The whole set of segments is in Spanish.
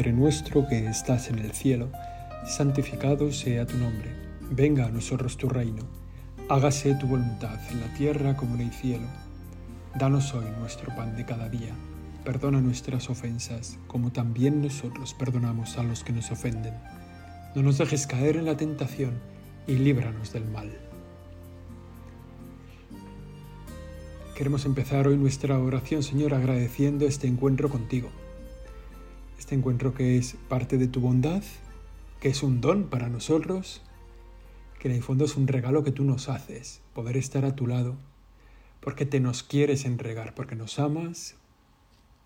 Padre nuestro que estás en el cielo, santificado sea tu nombre. Venga a nosotros tu reino. Hágase tu voluntad en la tierra como en el cielo. Danos hoy nuestro pan de cada día. Perdona nuestras ofensas, como también nosotros perdonamos a los que nos ofenden. No nos dejes caer en la tentación y líbranos del mal. Queremos empezar hoy nuestra oración, Señor, agradeciendo este encuentro contigo este encuentro que es parte de tu bondad, que es un don para nosotros, que en el fondo es un regalo que tú nos haces, poder estar a tu lado, porque te nos quieres entregar, porque nos amas,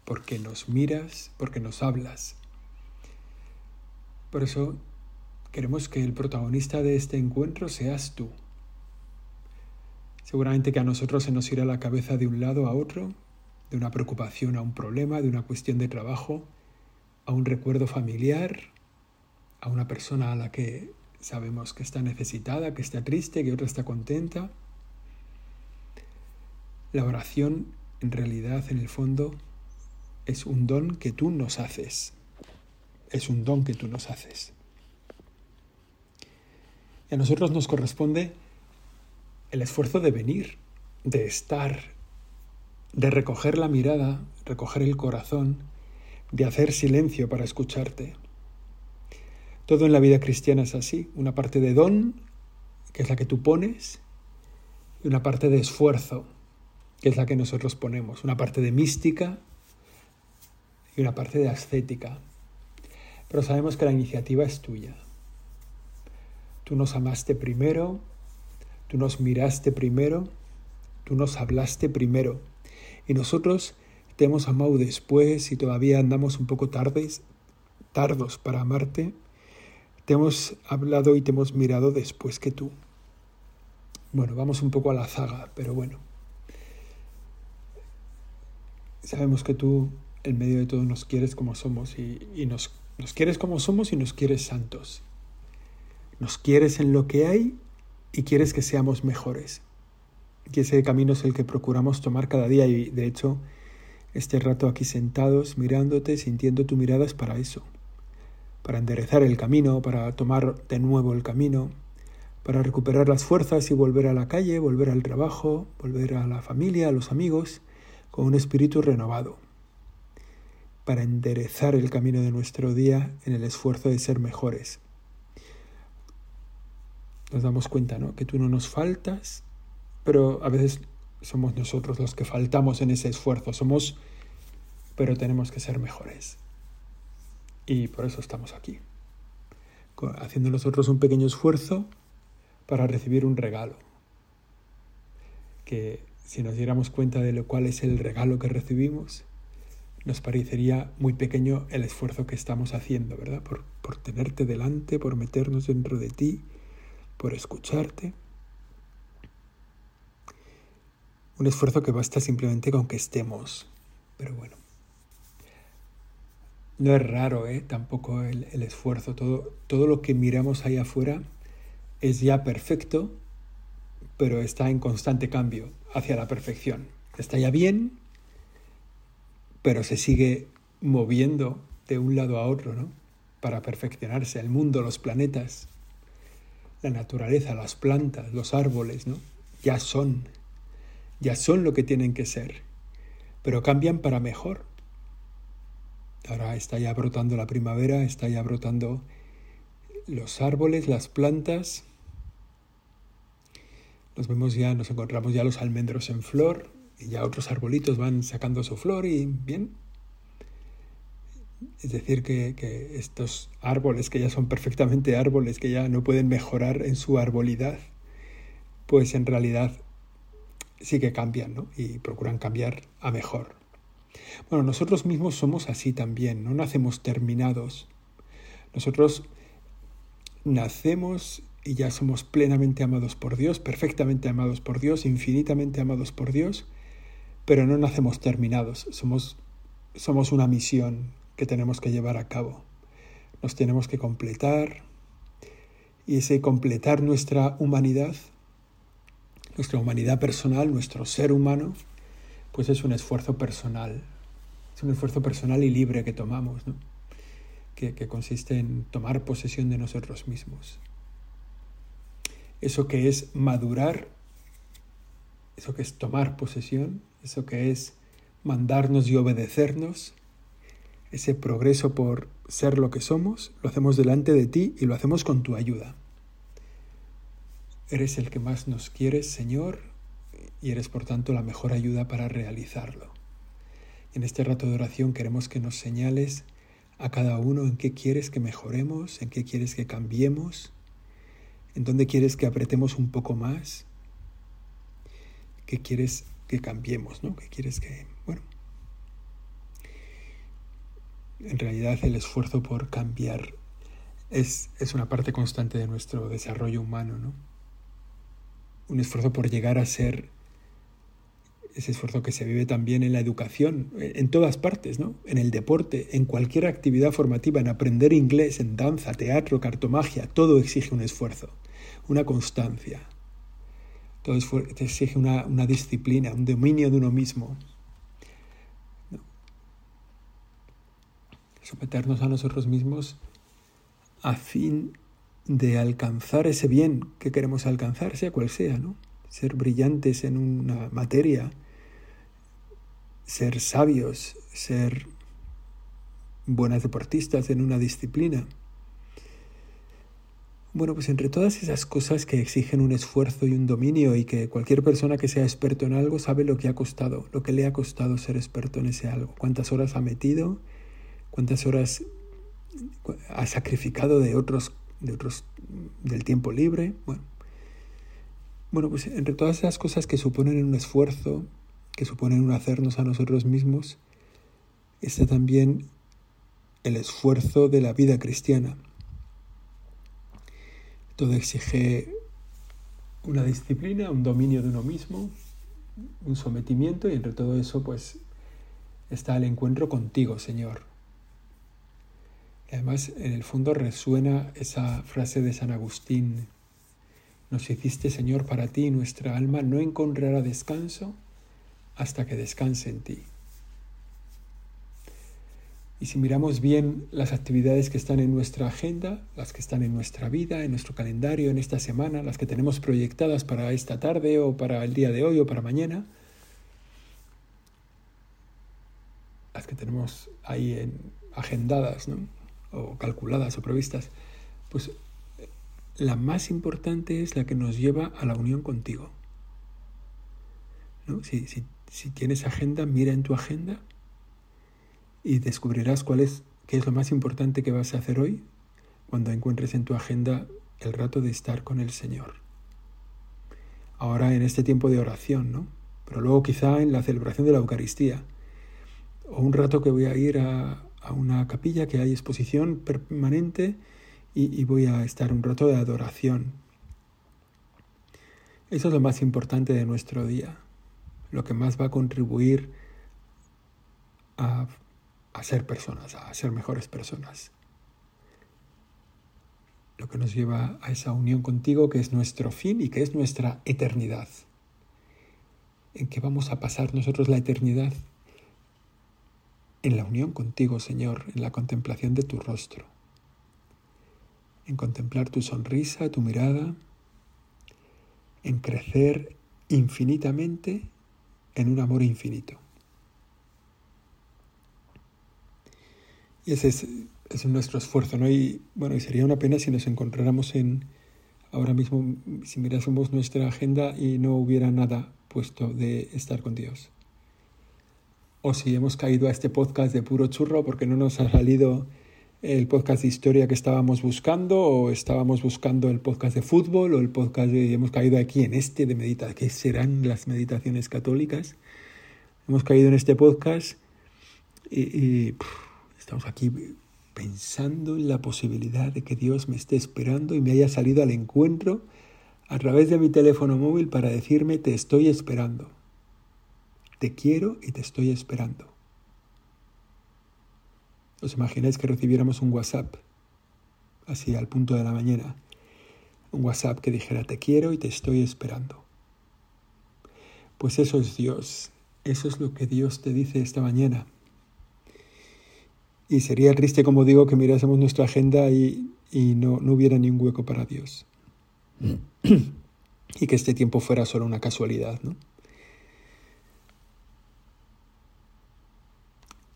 porque nos miras, porque nos hablas. Por eso queremos que el protagonista de este encuentro seas tú. Seguramente que a nosotros se nos irá la cabeza de un lado a otro, de una preocupación a un problema, de una cuestión de trabajo, a un recuerdo familiar, a una persona a la que sabemos que está necesitada, que está triste, que otra está contenta. La oración en realidad, en el fondo, es un don que tú nos haces. Es un don que tú nos haces. Y a nosotros nos corresponde el esfuerzo de venir, de estar, de recoger la mirada, recoger el corazón de hacer silencio para escucharte. Todo en la vida cristiana es así, una parte de don, que es la que tú pones, y una parte de esfuerzo, que es la que nosotros ponemos, una parte de mística y una parte de ascética. Pero sabemos que la iniciativa es tuya. Tú nos amaste primero, tú nos miraste primero, tú nos hablaste primero, y nosotros te hemos amado después y todavía andamos un poco tardes, tardos para amarte. Te hemos hablado y te hemos mirado después que tú. Bueno, vamos un poco a la zaga, pero bueno. Sabemos que tú, en medio de todo, nos quieres como somos y, y nos, nos quieres como somos y nos quieres santos. Nos quieres en lo que hay y quieres que seamos mejores. Y ese camino es el que procuramos tomar cada día y de hecho este rato aquí sentados, mirándote, sintiendo tu mirada es para eso, para enderezar el camino, para tomar de nuevo el camino, para recuperar las fuerzas y volver a la calle, volver al trabajo, volver a la familia, a los amigos, con un espíritu renovado, para enderezar el camino de nuestro día en el esfuerzo de ser mejores. Nos damos cuenta, ¿no? Que tú no nos faltas, pero a veces somos nosotros los que faltamos en ese esfuerzo, somos, pero tenemos que ser mejores. Y por eso estamos aquí, haciendo nosotros un pequeño esfuerzo para recibir un regalo. Que si nos diéramos cuenta de lo cual es el regalo que recibimos, nos parecería muy pequeño el esfuerzo que estamos haciendo, ¿verdad? Por, por tenerte delante, por meternos dentro de ti, por escucharte. Un esfuerzo que basta simplemente con que estemos. Pero bueno. No es raro, ¿eh? Tampoco el, el esfuerzo. Todo, todo lo que miramos ahí afuera es ya perfecto, pero está en constante cambio hacia la perfección. Está ya bien, pero se sigue moviendo de un lado a otro, ¿no? Para perfeccionarse. El mundo, los planetas, la naturaleza, las plantas, los árboles, ¿no? Ya son ya son lo que tienen que ser, pero cambian para mejor. Ahora está ya brotando la primavera, está ya brotando los árboles, las plantas. Nos vemos ya, nos encontramos ya los almendros en flor y ya otros arbolitos van sacando su flor y bien. Es decir, que, que estos árboles que ya son perfectamente árboles, que ya no pueden mejorar en su arbolidad, pues en realidad sí que cambian ¿no? y procuran cambiar a mejor. Bueno, nosotros mismos somos así también, no nacemos terminados. Nosotros nacemos y ya somos plenamente amados por Dios, perfectamente amados por Dios, infinitamente amados por Dios, pero no nacemos terminados, somos, somos una misión que tenemos que llevar a cabo. Nos tenemos que completar y ese completar nuestra humanidad nuestra humanidad personal, nuestro ser humano, pues es un esfuerzo personal, es un esfuerzo personal y libre que tomamos. ¿no? que, consiste en tomar posesión de nosotros mismos. Eso que es madurar, eso que es tomar posesión, eso que es mandarnos y obedecernos, ese progreso por ser lo que somos, lo hacemos delante de ti y lo hacemos con tu ayuda. Eres el que más nos quieres, Señor, y eres por tanto la mejor ayuda para realizarlo. En este rato de oración queremos que nos señales a cada uno en qué quieres que mejoremos, en qué quieres que cambiemos, en dónde quieres que apretemos un poco más, qué quieres que cambiemos, ¿no? ¿Qué quieres que, bueno, en realidad el esfuerzo por cambiar es, es una parte constante de nuestro desarrollo humano, ¿no? Un esfuerzo por llegar a ser ese esfuerzo que se vive también en la educación, en todas partes, ¿no? En el deporte, en cualquier actividad formativa, en aprender inglés, en danza, teatro, cartomagia, todo exige un esfuerzo, una constancia. Todo exige una, una disciplina, un dominio de uno mismo. Someternos a nosotros mismos a fin de alcanzar ese bien que queremos alcanzar, sea cual sea, ¿no? Ser brillantes en una materia, ser sabios, ser buenas deportistas en una disciplina. Bueno, pues entre todas esas cosas que exigen un esfuerzo y un dominio y que cualquier persona que sea experto en algo sabe lo que ha costado, lo que le ha costado ser experto en ese algo, cuántas horas ha metido, cuántas horas ha sacrificado de otros, de otros del tiempo libre. Bueno, bueno, pues entre todas esas cosas que suponen un esfuerzo, que suponen un hacernos a nosotros mismos, está también el esfuerzo de la vida cristiana. Todo exige una disciplina, un dominio de uno mismo, un sometimiento y entre todo eso pues está el encuentro contigo, Señor. Además en el fondo resuena esa frase de San Agustín, nos hiciste Señor para ti, nuestra alma no encontrará descanso hasta que descanse en ti. Y si miramos bien las actividades que están en nuestra agenda, las que están en nuestra vida, en nuestro calendario, en esta semana, las que tenemos proyectadas para esta tarde o para el día de hoy o para mañana, las que tenemos ahí en, agendadas, ¿no? O calculadas o previstas, pues la más importante es la que nos lleva a la unión contigo. ¿no? Si, si tienes agenda, mira en tu agenda y descubrirás cuál es, qué es lo más importante que vas a hacer hoy cuando encuentres en tu agenda el rato de estar con el Señor. Ahora en este tiempo de oración, ¿no? Pero luego quizá en la celebración de la Eucaristía. O un rato que voy a ir a, una capilla que hay exposición permanente y, voy a estar un rato de adoración. Eso es lo más importante de nuestro día lo que más va a contribuir a, ser personas, a ser mejores personas. Lo que nos lleva a esa unión contigo que es nuestro fin y que es nuestra eternidad. En que vamos a pasar nosotros la eternidad en la unión contigo, Señor, en la contemplación de tu rostro, en contemplar tu sonrisa, tu mirada, en crecer infinitamente en un amor infinito. Y ese es, nuestro esfuerzo, ¿no? Y bueno, y sería una pena si nos encontráramos en, ahora mismo, si mirásemos nuestra agenda y no hubiera nada puesto de estar con Dios. O si hemos caído a este podcast de puro churro porque no nos ha salido el podcast de historia que estábamos buscando o estábamos buscando el podcast de fútbol o el podcast de hemos caído aquí en este de meditación, que serán las meditaciones católicas. Hemos caído en este podcast y, estamos aquí pensando en la posibilidad de que Dios me esté esperando y me haya salido al encuentro a través de mi teléfono móvil para decirme te estoy esperando. Te quiero y te estoy esperando. ¿Os imagináis que recibiéramos un WhatsApp así al punto de la mañana? Un WhatsApp que dijera te quiero y te estoy esperando. Pues eso es Dios. Eso es lo que Dios te dice esta mañana. Y sería triste, como digo, que mirásemos nuestra agenda y, no, no hubiera ni un hueco para Dios. y que este tiempo fuera solo una casualidad, ¿no?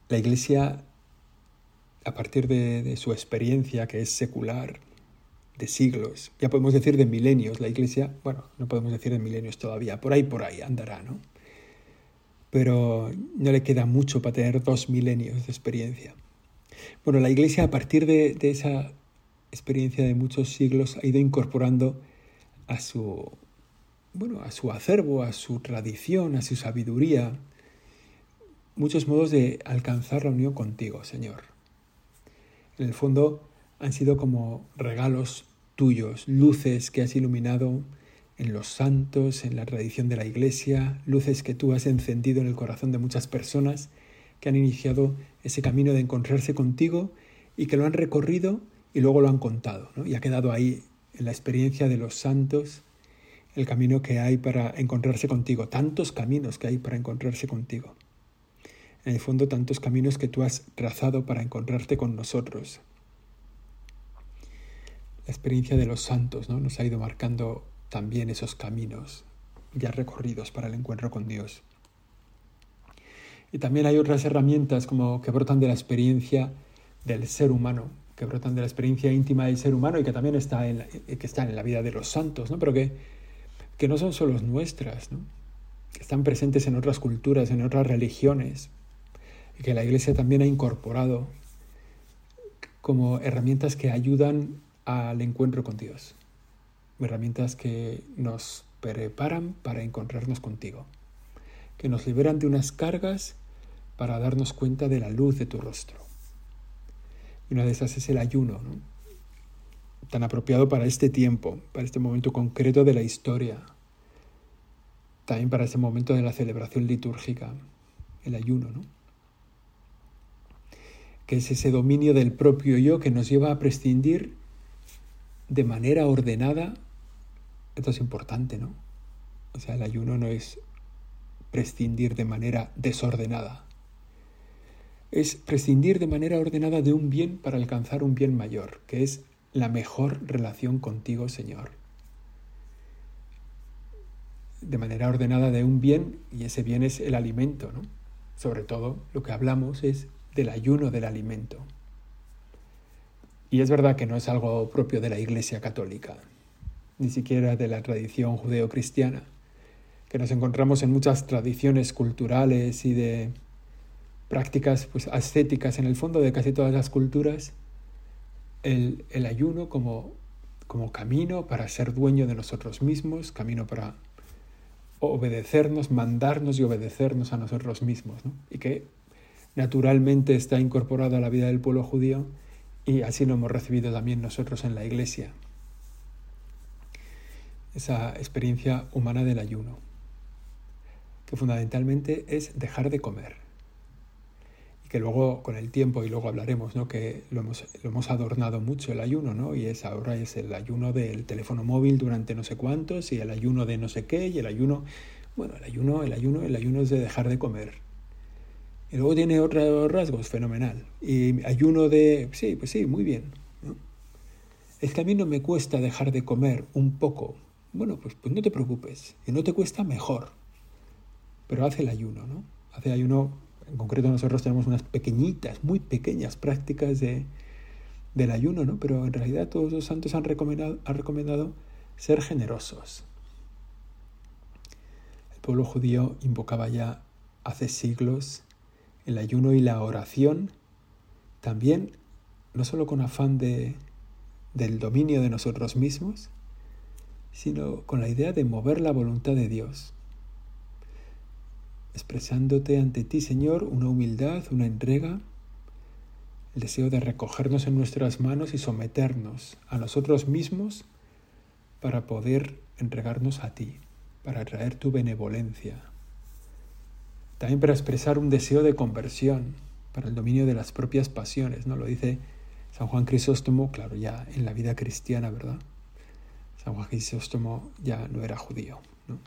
La Iglesia, a partir de, su experiencia, que es secular, de siglos, ya podemos decir de milenios, la Iglesia, bueno, no podemos decir de milenios todavía, por ahí, por ahí andará, ¿no? Pero no le queda mucho para tener dos milenios de experiencia. Bueno, la Iglesia a partir de, de esa experiencia de muchos siglos ha ido incorporando a su, bueno, a su acervo, a su tradición, a su sabiduría, muchos modos de alcanzar la unión contigo, Señor. En el fondo han sido como regalos tuyos, luces que has iluminado en los santos, en la tradición de la Iglesia, luces que tú has encendido en el corazón de muchas personas que han iniciado ese camino de encontrarse contigo y que lo han recorrido y luego lo han contado, y ha quedado ahí en la experiencia de los santos el camino que hay para encontrarse contigo, tantos caminos que hay para encontrarse contigo en el fondo tantos caminos que tú has trazado para encontrarte con nosotros. La experiencia de los santos ¿no? nos ha ido marcando también esos caminos ya recorridos para el encuentro con Dios. Y también hay otras herramientas como que brotan de la experiencia del ser humano, que brotan de la experiencia íntima del ser humano y que también está en la, que están en la vida de los santos, ¿no? pero que, que no son solo nuestras, ¿no? que están presentes en otras culturas, en otras religiones, que la Iglesia también ha incorporado como herramientas que ayudan al encuentro con Dios, herramientas que nos preparan para encontrarnos contigo, que nos liberan de unas cargas para darnos cuenta de la luz de tu rostro. Y una de esas es el ayuno, tan apropiado para este tiempo, para este momento concreto de la historia, también para este momento de la celebración litúrgica, el ayuno, ¿no? Que es ese dominio del propio yo que nos lleva a prescindir de manera ordenada. Esto es importante, ¿no? O sea, el ayuno no es prescindir de manera desordenada. Es prescindir de manera ordenada de un bien para alcanzar un bien mayor, que es la mejor relación contigo, Señor. De manera ordenada de un bien, y ese bien es el alimento, ¿no? Sobre todo lo que hablamos es del ayuno del alimento. Y es verdad que no es algo propio de la Iglesia católica, ni siquiera de la tradición judeocristiana, que nos encontramos en muchas tradiciones culturales y de prácticas pues, ascéticas en el fondo de casi todas las culturas, el, el ayuno como, como camino para ser dueño de nosotros mismos, camino para obedecernos, mandarnos y obedecernos a nosotros mismos, y que naturalmente está incorporado a la vida del pueblo judío y así lo hemos recibido también nosotros en la iglesia. Esa experiencia humana del ayuno, que fundamentalmente es dejar de comer. Y que luego con el tiempo, y luego hablaremos, ¿no? que lo hemos, adornado mucho el ayuno, ¿no? y es ahora es el ayuno del teléfono móvil durante no sé cuántos, y el ayuno de no sé qué, y el ayuno, bueno, el ayuno, el ayuno, el ayuno es de dejar de comer y luego tiene otros rasgos, fenomenal. Y ayuno de... Sí, pues sí, muy bien. Es que a mí no me cuesta dejar de comer un poco. Bueno, pues, pues no te preocupes. Y no te cuesta mejor. Pero hace el ayuno, ¿no? Hace ayuno, en concreto nosotros tenemos unas pequeñitas, muy pequeñas prácticas de, del ayuno, ¿no? Pero en realidad todos los santos han recomendado, han recomendado ser generosos. El pueblo judío invocaba ya hace siglos el ayuno y la oración, también no solo con afán de, del dominio de nosotros mismos, sino con la idea de mover la voluntad de Dios, expresándote ante ti, Señor, una humildad, una entrega, el deseo de recogernos en nuestras manos y someternos a nosotros mismos para poder entregarnos a ti, para traer tu benevolencia, también para expresar un deseo de conversión, para el dominio de las propias pasiones, ¿no? Lo dice San Juan Crisóstomo, claro, ya en la vida cristiana, ¿verdad? San Juan Crisóstomo ya no era judío, ¿no?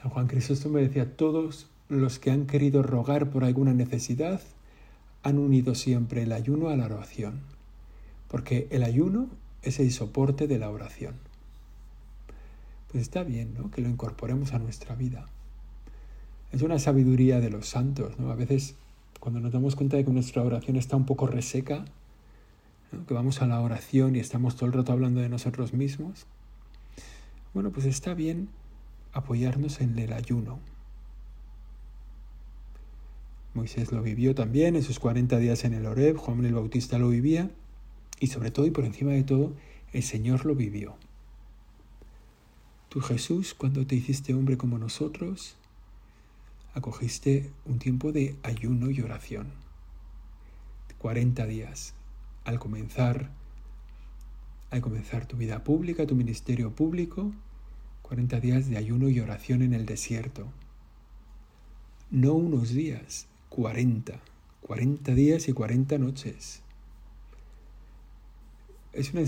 San Juan Crisóstomo decía, todos los que han querido rogar por alguna necesidad han unido siempre el ayuno a la oración, porque el ayuno es el soporte de la oración. Pues está bien, ¿no? Que lo incorporemos a nuestra vida. Es una sabiduría de los santos, ¿no? A veces cuando nos damos cuenta de que nuestra oración está un poco reseca, que vamos a la oración y estamos todo el rato hablando de nosotros mismos, bueno, pues está bien apoyarnos en el ayuno. Moisés lo vivió también en sus 40 días en el Oreb, Juan el Bautista lo vivía y sobre todo y por encima de todo, el Señor lo vivió. Tú Jesús, cuando te hiciste hombre como nosotros, acogiste un tiempo de ayuno y oración. 40 días al comenzar al comenzar tu vida pública, tu ministerio público, 40 días de ayuno y oración en el desierto. No unos días, 40, 40 días y 40 noches. Es una,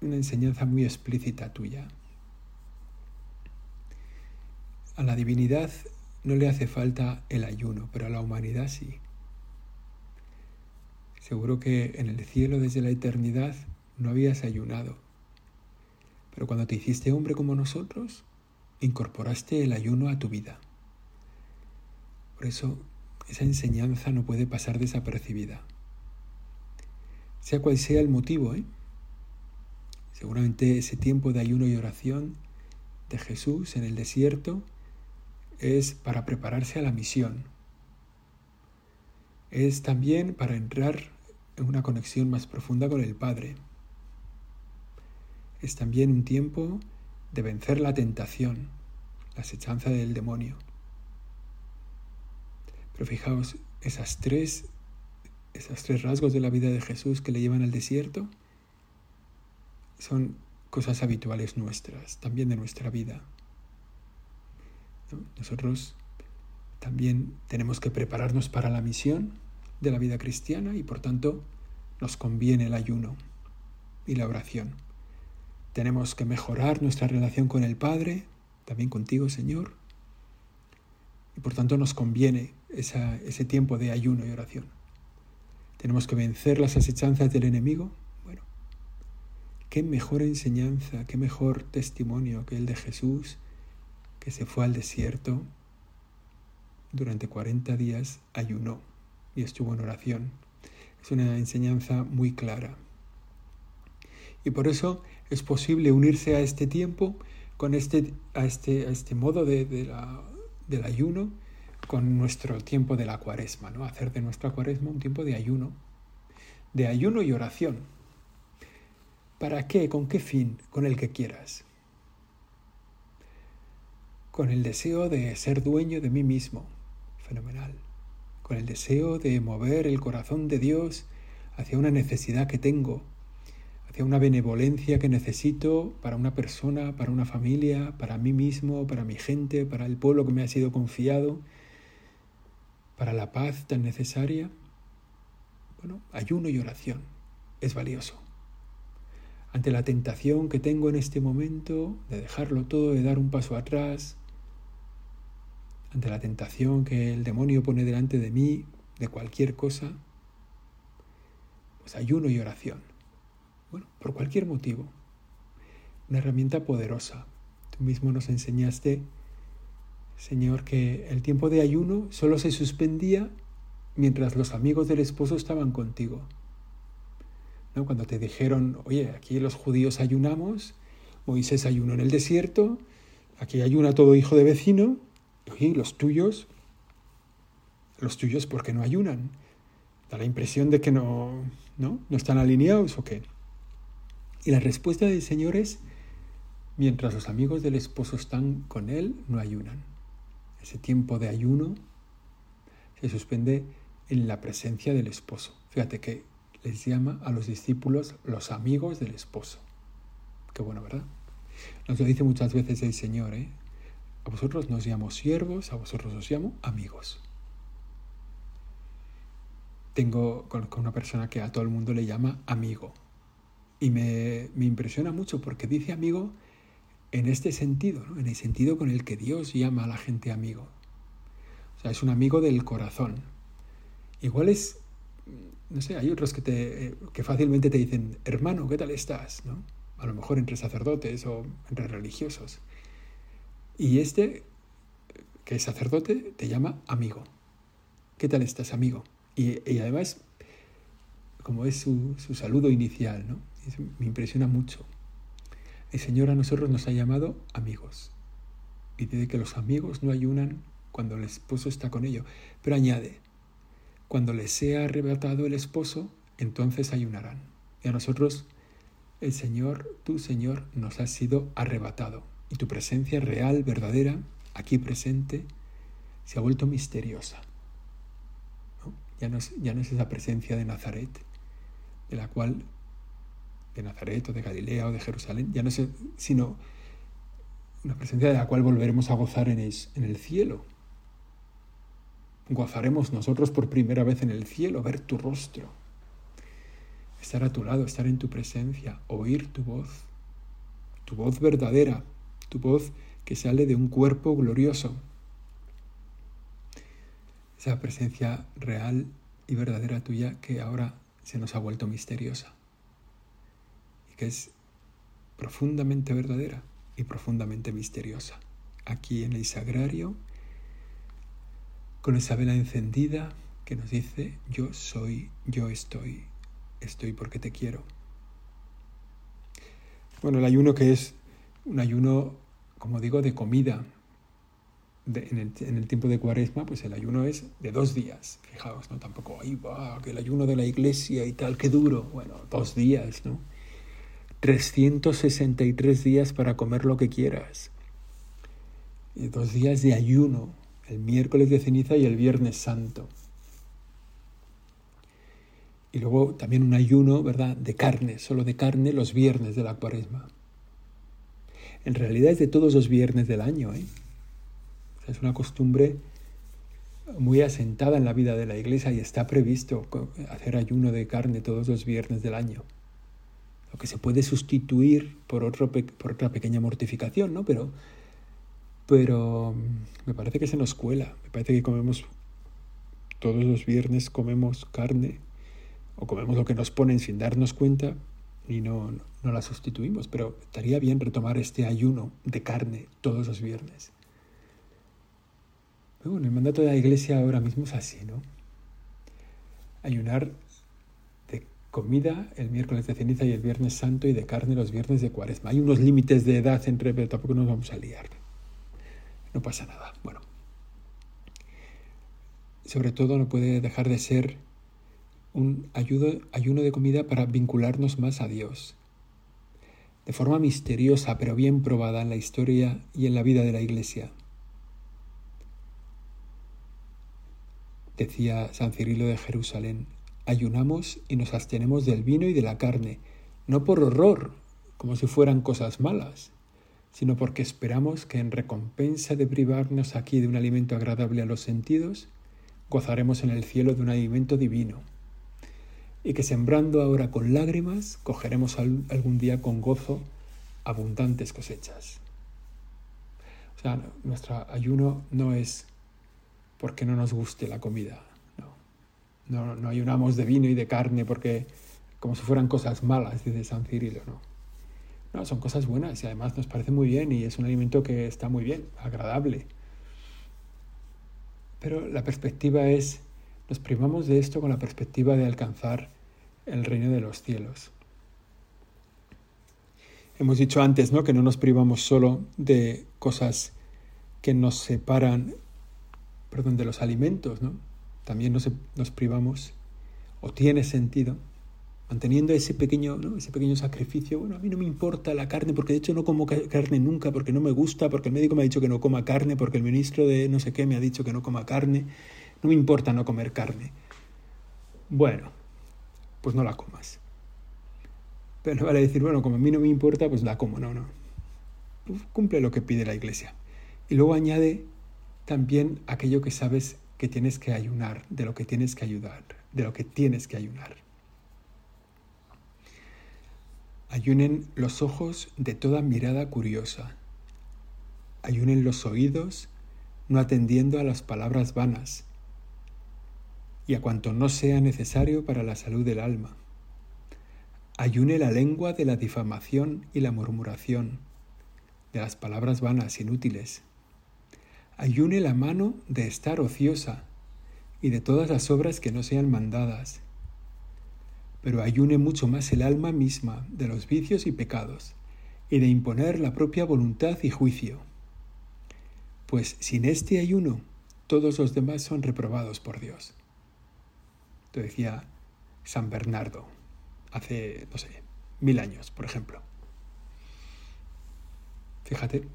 una enseñanza muy explícita tuya. A la divinidad no le hace falta el ayuno, pero a la humanidad sí. Seguro que en el cielo desde la eternidad no habías ayunado, pero cuando te hiciste hombre como nosotros, incorporaste el ayuno a tu vida. Por eso esa enseñanza no puede pasar desapercibida. Sea cual sea el motivo, ¿eh? seguramente ese tiempo de ayuno y oración de Jesús en el desierto es para prepararse a la misión. Es también para entrar en una conexión más profunda con el Padre. Es también un tiempo de vencer la tentación, la acechanza del demonio. Pero fijaos, esas tres, esos tres rasgos de la vida de Jesús que le llevan al desierto son cosas habituales nuestras, también de nuestra vida. Nosotros también tenemos que prepararnos para la misión de la vida cristiana y por tanto nos conviene el ayuno y la oración. Tenemos que mejorar nuestra relación con el Padre, también contigo, Señor, y por tanto nos conviene ese tiempo de ayuno y oración. Tenemos que vencer las asechanzas del enemigo. Bueno, qué mejor enseñanza, qué mejor testimonio que el de Jesús que se fue al desierto, durante 40 días ayunó y estuvo en oración. Es una enseñanza muy clara. Y por eso es posible unirse a este tiempo, con este, a, este, a este modo de, del ayuno, con nuestro tiempo de la cuaresma, ¿no? Hacer de nuestra cuaresma un tiempo de ayuno, de ayuno y oración. ¿Para qué? ¿Con qué fin? Con el que quieras con el deseo de ser dueño de mí mismo. Fenomenal. Con el deseo de mover el corazón de Dios hacia una necesidad que tengo, hacia una benevolencia que necesito para una persona, para una familia, para mí mismo, para mi gente, para el pueblo que me ha sido confiado, para la paz tan necesaria. Bueno, ayuno y oración es valioso. Ante la tentación que tengo en este momento de dejarlo todo, de dar un paso atrás, ante la tentación que el demonio pone delante de mí, de cualquier cosa, pues ayuno y oración. Bueno, por cualquier motivo. Una herramienta poderosa. Tú mismo nos enseñaste, Señor, que el tiempo de ayuno solo se suspendía mientras los amigos del esposo estaban contigo. ¿No? Cuando te dijeron, oye, aquí los judíos ayunamos, Moisés ayunó en el desierto, aquí ayuna todo hijo de vecino, Los tuyos, los tuyos, ¿por qué no ayunan? Da la impresión de que no, ¿no? ¿No están alineados o qué? Y la respuesta del Señor es, mientras los amigos del esposo están con él, no ayunan. Ese tiempo de ayuno se suspende en la presencia del esposo. Fíjate que les llama a los discípulos los amigos del esposo. Qué bueno, ¿verdad? Nos lo dice muchas veces el Señor, ¿eh? A vosotros nos llamo siervos, a vosotros os llamo amigos. Tengo con una persona que a todo el mundo le llama amigo. Y me, impresiona mucho porque dice amigo en este sentido, en el sentido con el que Dios llama a la gente amigo. O sea, es un amigo del corazón. Igual es no sé, hay otros que, te, eh, que fácilmente te dicen, hermano, ¿qué tal estás? ¿no? A lo mejor entre sacerdotes o entre religiosos. Y este, que es sacerdote, te llama amigo. ¿Qué tal estás, amigo? Y, además, como es su, su saludo inicial, ¿no? me impresiona mucho. El Señor a nosotros nos ha llamado amigos. Y dice que los amigos no ayunan cuando el esposo está con ellos. Pero añade, cuando les sea arrebatado el esposo, entonces ayunarán. Y a nosotros, el Señor, tu Señor, nos ha sido arrebatado. Y tu presencia real, verdadera, aquí presente, se ha vuelto misteriosa. Ya, no es, ya no es esa presencia de Nazaret, de la cual, de Nazaret o de Galilea o de Jerusalén, ya no es, sino una presencia de la cual volveremos a gozar en el cielo Gozaremos nosotros por primera vez en el cielo, ver tu rostro, estar a tu lado, estar en tu presencia, oír tu voz, tu voz verdadera, tu voz que sale de un cuerpo glorioso. Esa presencia real y verdadera tuya que ahora se nos ha vuelto misteriosa y que es profundamente verdadera y profundamente misteriosa. Aquí en el sagrario con esa vela encendida que nos dice, yo soy, yo estoy, estoy porque te quiero. Bueno, el ayuno que es un ayuno, como digo, de comida. en, el, tiempo de cuaresma, pues el ayuno es de dos días. Fijaos, ¿no? Tampoco, ahí va, que el ayuno de la iglesia y tal, qué duro. Bueno, dos días, ¿no? 363 días para comer lo que quieras. Y dos días de ayuno el miércoles de ceniza y el viernes santo. Y luego también un ayuno, ¿verdad?, de carne, solo de carne los viernes de la cuaresma. En realidad es de todos los viernes del año, ¿eh? es una costumbre muy asentada en la vida de la iglesia y está previsto hacer ayuno de carne todos los viernes del año. Lo que se puede sustituir por, otra pequeña mortificación, ¿no? Pero pero mm, me parece que se nos cuela, me parece que comemos todos los viernes comemos carne o comemos lo que nos ponen sin darnos cuenta y no, no, la sustituimos, pero estaría bien retomar este ayuno de carne todos los viernes. bueno, el mandato de la iglesia ahora mismo es así, ¿no? Ayunar de comida el miércoles de ceniza y el viernes santo y de carne los viernes de cuaresma. Hay unos límites de edad entre, pero tampoco nos vamos a liar no pasa nada. Bueno, sobre todo no puede dejar de ser un ayuno de comida para vincularnos más a Dios. De forma misteriosa pero bien probada en la historia y en la vida de la Iglesia. Decía San Cirilo de Jerusalén, ayunamos y nos abstenemos del vino y de la carne, no por horror, como si fueran cosas malas, sino porque esperamos que en recompensa de privarnos aquí de un alimento agradable a los sentidos, gozaremos en el cielo de un alimento divino, y que sembrando ahora con lágrimas, cogeremos algún día con gozo abundantes cosechas. O sea, nuestro ayuno no es porque no nos guste la comida, no. No, no ayunamos de vino y de carne porque como si fueran cosas malas, dice San Cirilo, no. No, son cosas buenas y además nos parece muy bien y es un alimento que está muy bien, agradable. Pero la perspectiva es, nos privamos de esto con la perspectiva de alcanzar el reino de los cielos. Hemos dicho antes, ¿no? Que no nos privamos solo de cosas que nos separan, perdón, de los alimentos, ¿no? También nos, privamos, o tiene sentido, manteniendo ese pequeño, ese pequeño sacrificio. Bueno, a mí no me importa la carne, porque de hecho no como carne nunca, porque no me gusta, porque el médico me ha dicho que no coma carne, porque el ministro de no sé qué me ha dicho que no coma carne. No me importa no comer carne. Bueno, pues no la comas. Pero no vale decir, bueno, como a mí no me importa, pues la como. No, no. Cumple lo que pide la iglesia. Y luego añade también aquello que sabes que tienes que ayunar, de lo que tienes que ayudar, de lo que tienes que ayunar. Ayunen los ojos de toda mirada curiosa. Ayunen los oídos, no atendiendo a las palabras vanas. Y a cuanto no sea necesario para la salud del alma. Ayune la lengua de la difamación y la murmuración, de las palabras vanas, inútiles. Ayune la mano de estar ociosa y de todas las obras que no sean mandadas. Pero ayune mucho más el alma misma de los vicios y pecados, y de imponer la propia voluntad y juicio. Pues sin este ayuno, todos los demás son reprobados por Dios. Decía San Bernardo hace, no sé, mil años, por ejemplo. Fíjate,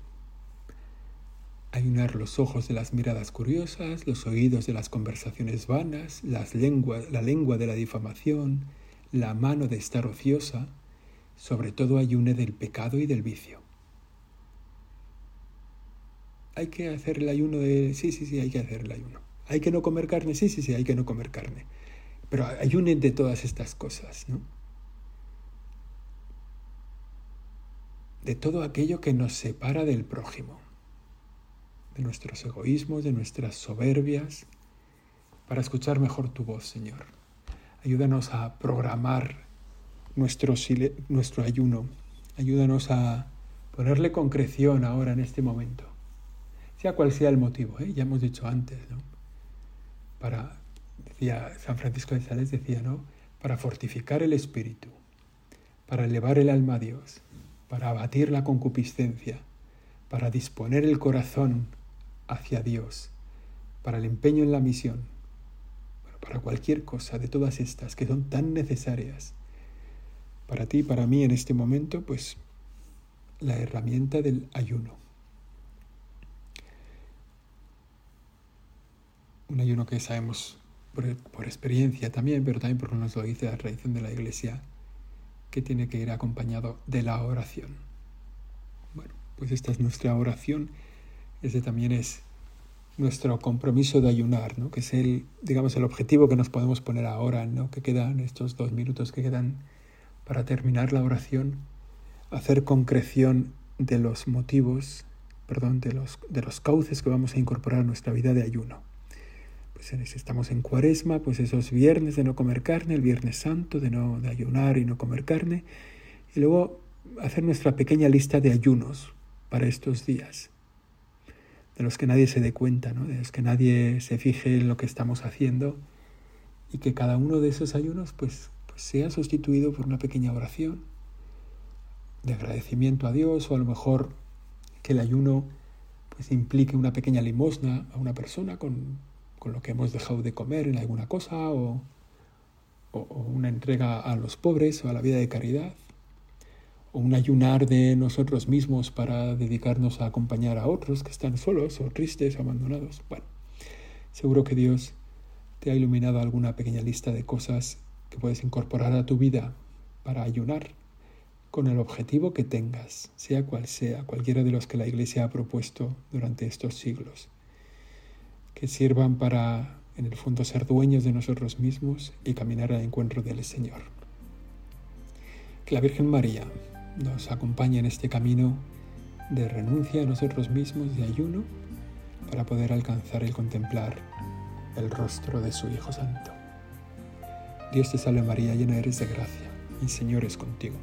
ayunar los ojos de las miradas curiosas, los oídos de las conversaciones vanas, la lengua de la difamación, la mano de estar ociosa, sobre todo ayune del pecado y del vicio. Hay que hacer el ayuno de... Sí, sí, sí, hay que hacer el ayuno. Hay que no comer carne, sí, sí, sí, hay que no comer carne. Pero ayunen de todas estas cosas, ¿no? De todo aquello que nos separa del prójimo, de nuestros egoísmos, de nuestras soberbias, para escuchar mejor tu voz, Señor. Ayúdanos a programar nuestro, ayuno. Ayúdanos a ponerle concreción ahora en este momento, sea cual sea el motivo, ¿eh? ya hemos dicho antes, ¿no? para San Francisco de Sales, decía, ¿no? Para fortificar el espíritu, para elevar el alma a Dios, para abatir la concupiscencia, para disponer el corazón hacia Dios, para el empeño en la misión, para cualquier cosa de todas estas que son tan necesarias para ti y para mí en este momento, pues la herramienta del ayuno. Un ayuno que sabemos por, experiencia también, pero también porque nos lo dice la tradición de la Iglesia, que tiene que ir acompañado de la oración. Bueno, pues esta es nuestra oración, ese también es nuestro compromiso de ayunar, ¿no? que es el, digamos, el objetivo que nos podemos poner ahora, ¿no? que quedan estos dos minutos que quedan para terminar la oración, hacer concreción de los motivos, perdón, de los, de los cauces que vamos a incorporar a nuestra vida de ayuno. Pues, estamos en cuaresma, pues esos viernes de no comer carne, el viernes santo de no de ayunar y no comer carne, y luego hacer nuestra pequeña lista de ayunos para estos días, de los que nadie se dé cuenta, ¿no? de los que nadie se fije en lo que estamos haciendo, y que cada uno de esos ayunos pues, pues sea sustituido por una pequeña oración de agradecimiento a Dios, o a lo mejor que el ayuno pues implique una pequeña limosna a una persona con con lo que hemos dejado de comer en alguna cosa o, una entrega a los pobres o a la vida de caridad o un ayunar de nosotros mismos para dedicarnos a acompañar a otros que están solos o tristes o abandonados. Bueno, seguro que Dios te ha iluminado alguna pequeña lista de cosas que puedes incorporar a tu vida para ayunar con el objetivo que tengas, sea cual sea, cualquiera de los que la Iglesia ha propuesto durante estos siglos que sirvan para, en el fondo, ser dueños de nosotros mismos y caminar al encuentro del Señor. Que la Virgen María nos acompañe en este camino de renuncia a nosotros mismos, de ayuno, para poder alcanzar el contemplar el rostro de su Hijo Santo. Dios te salve María, llena eres de gracia, y Señor es contigo.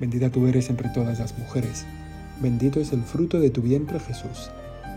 Bendita tú eres entre todas las mujeres, bendito es el fruto de tu vientre Jesús.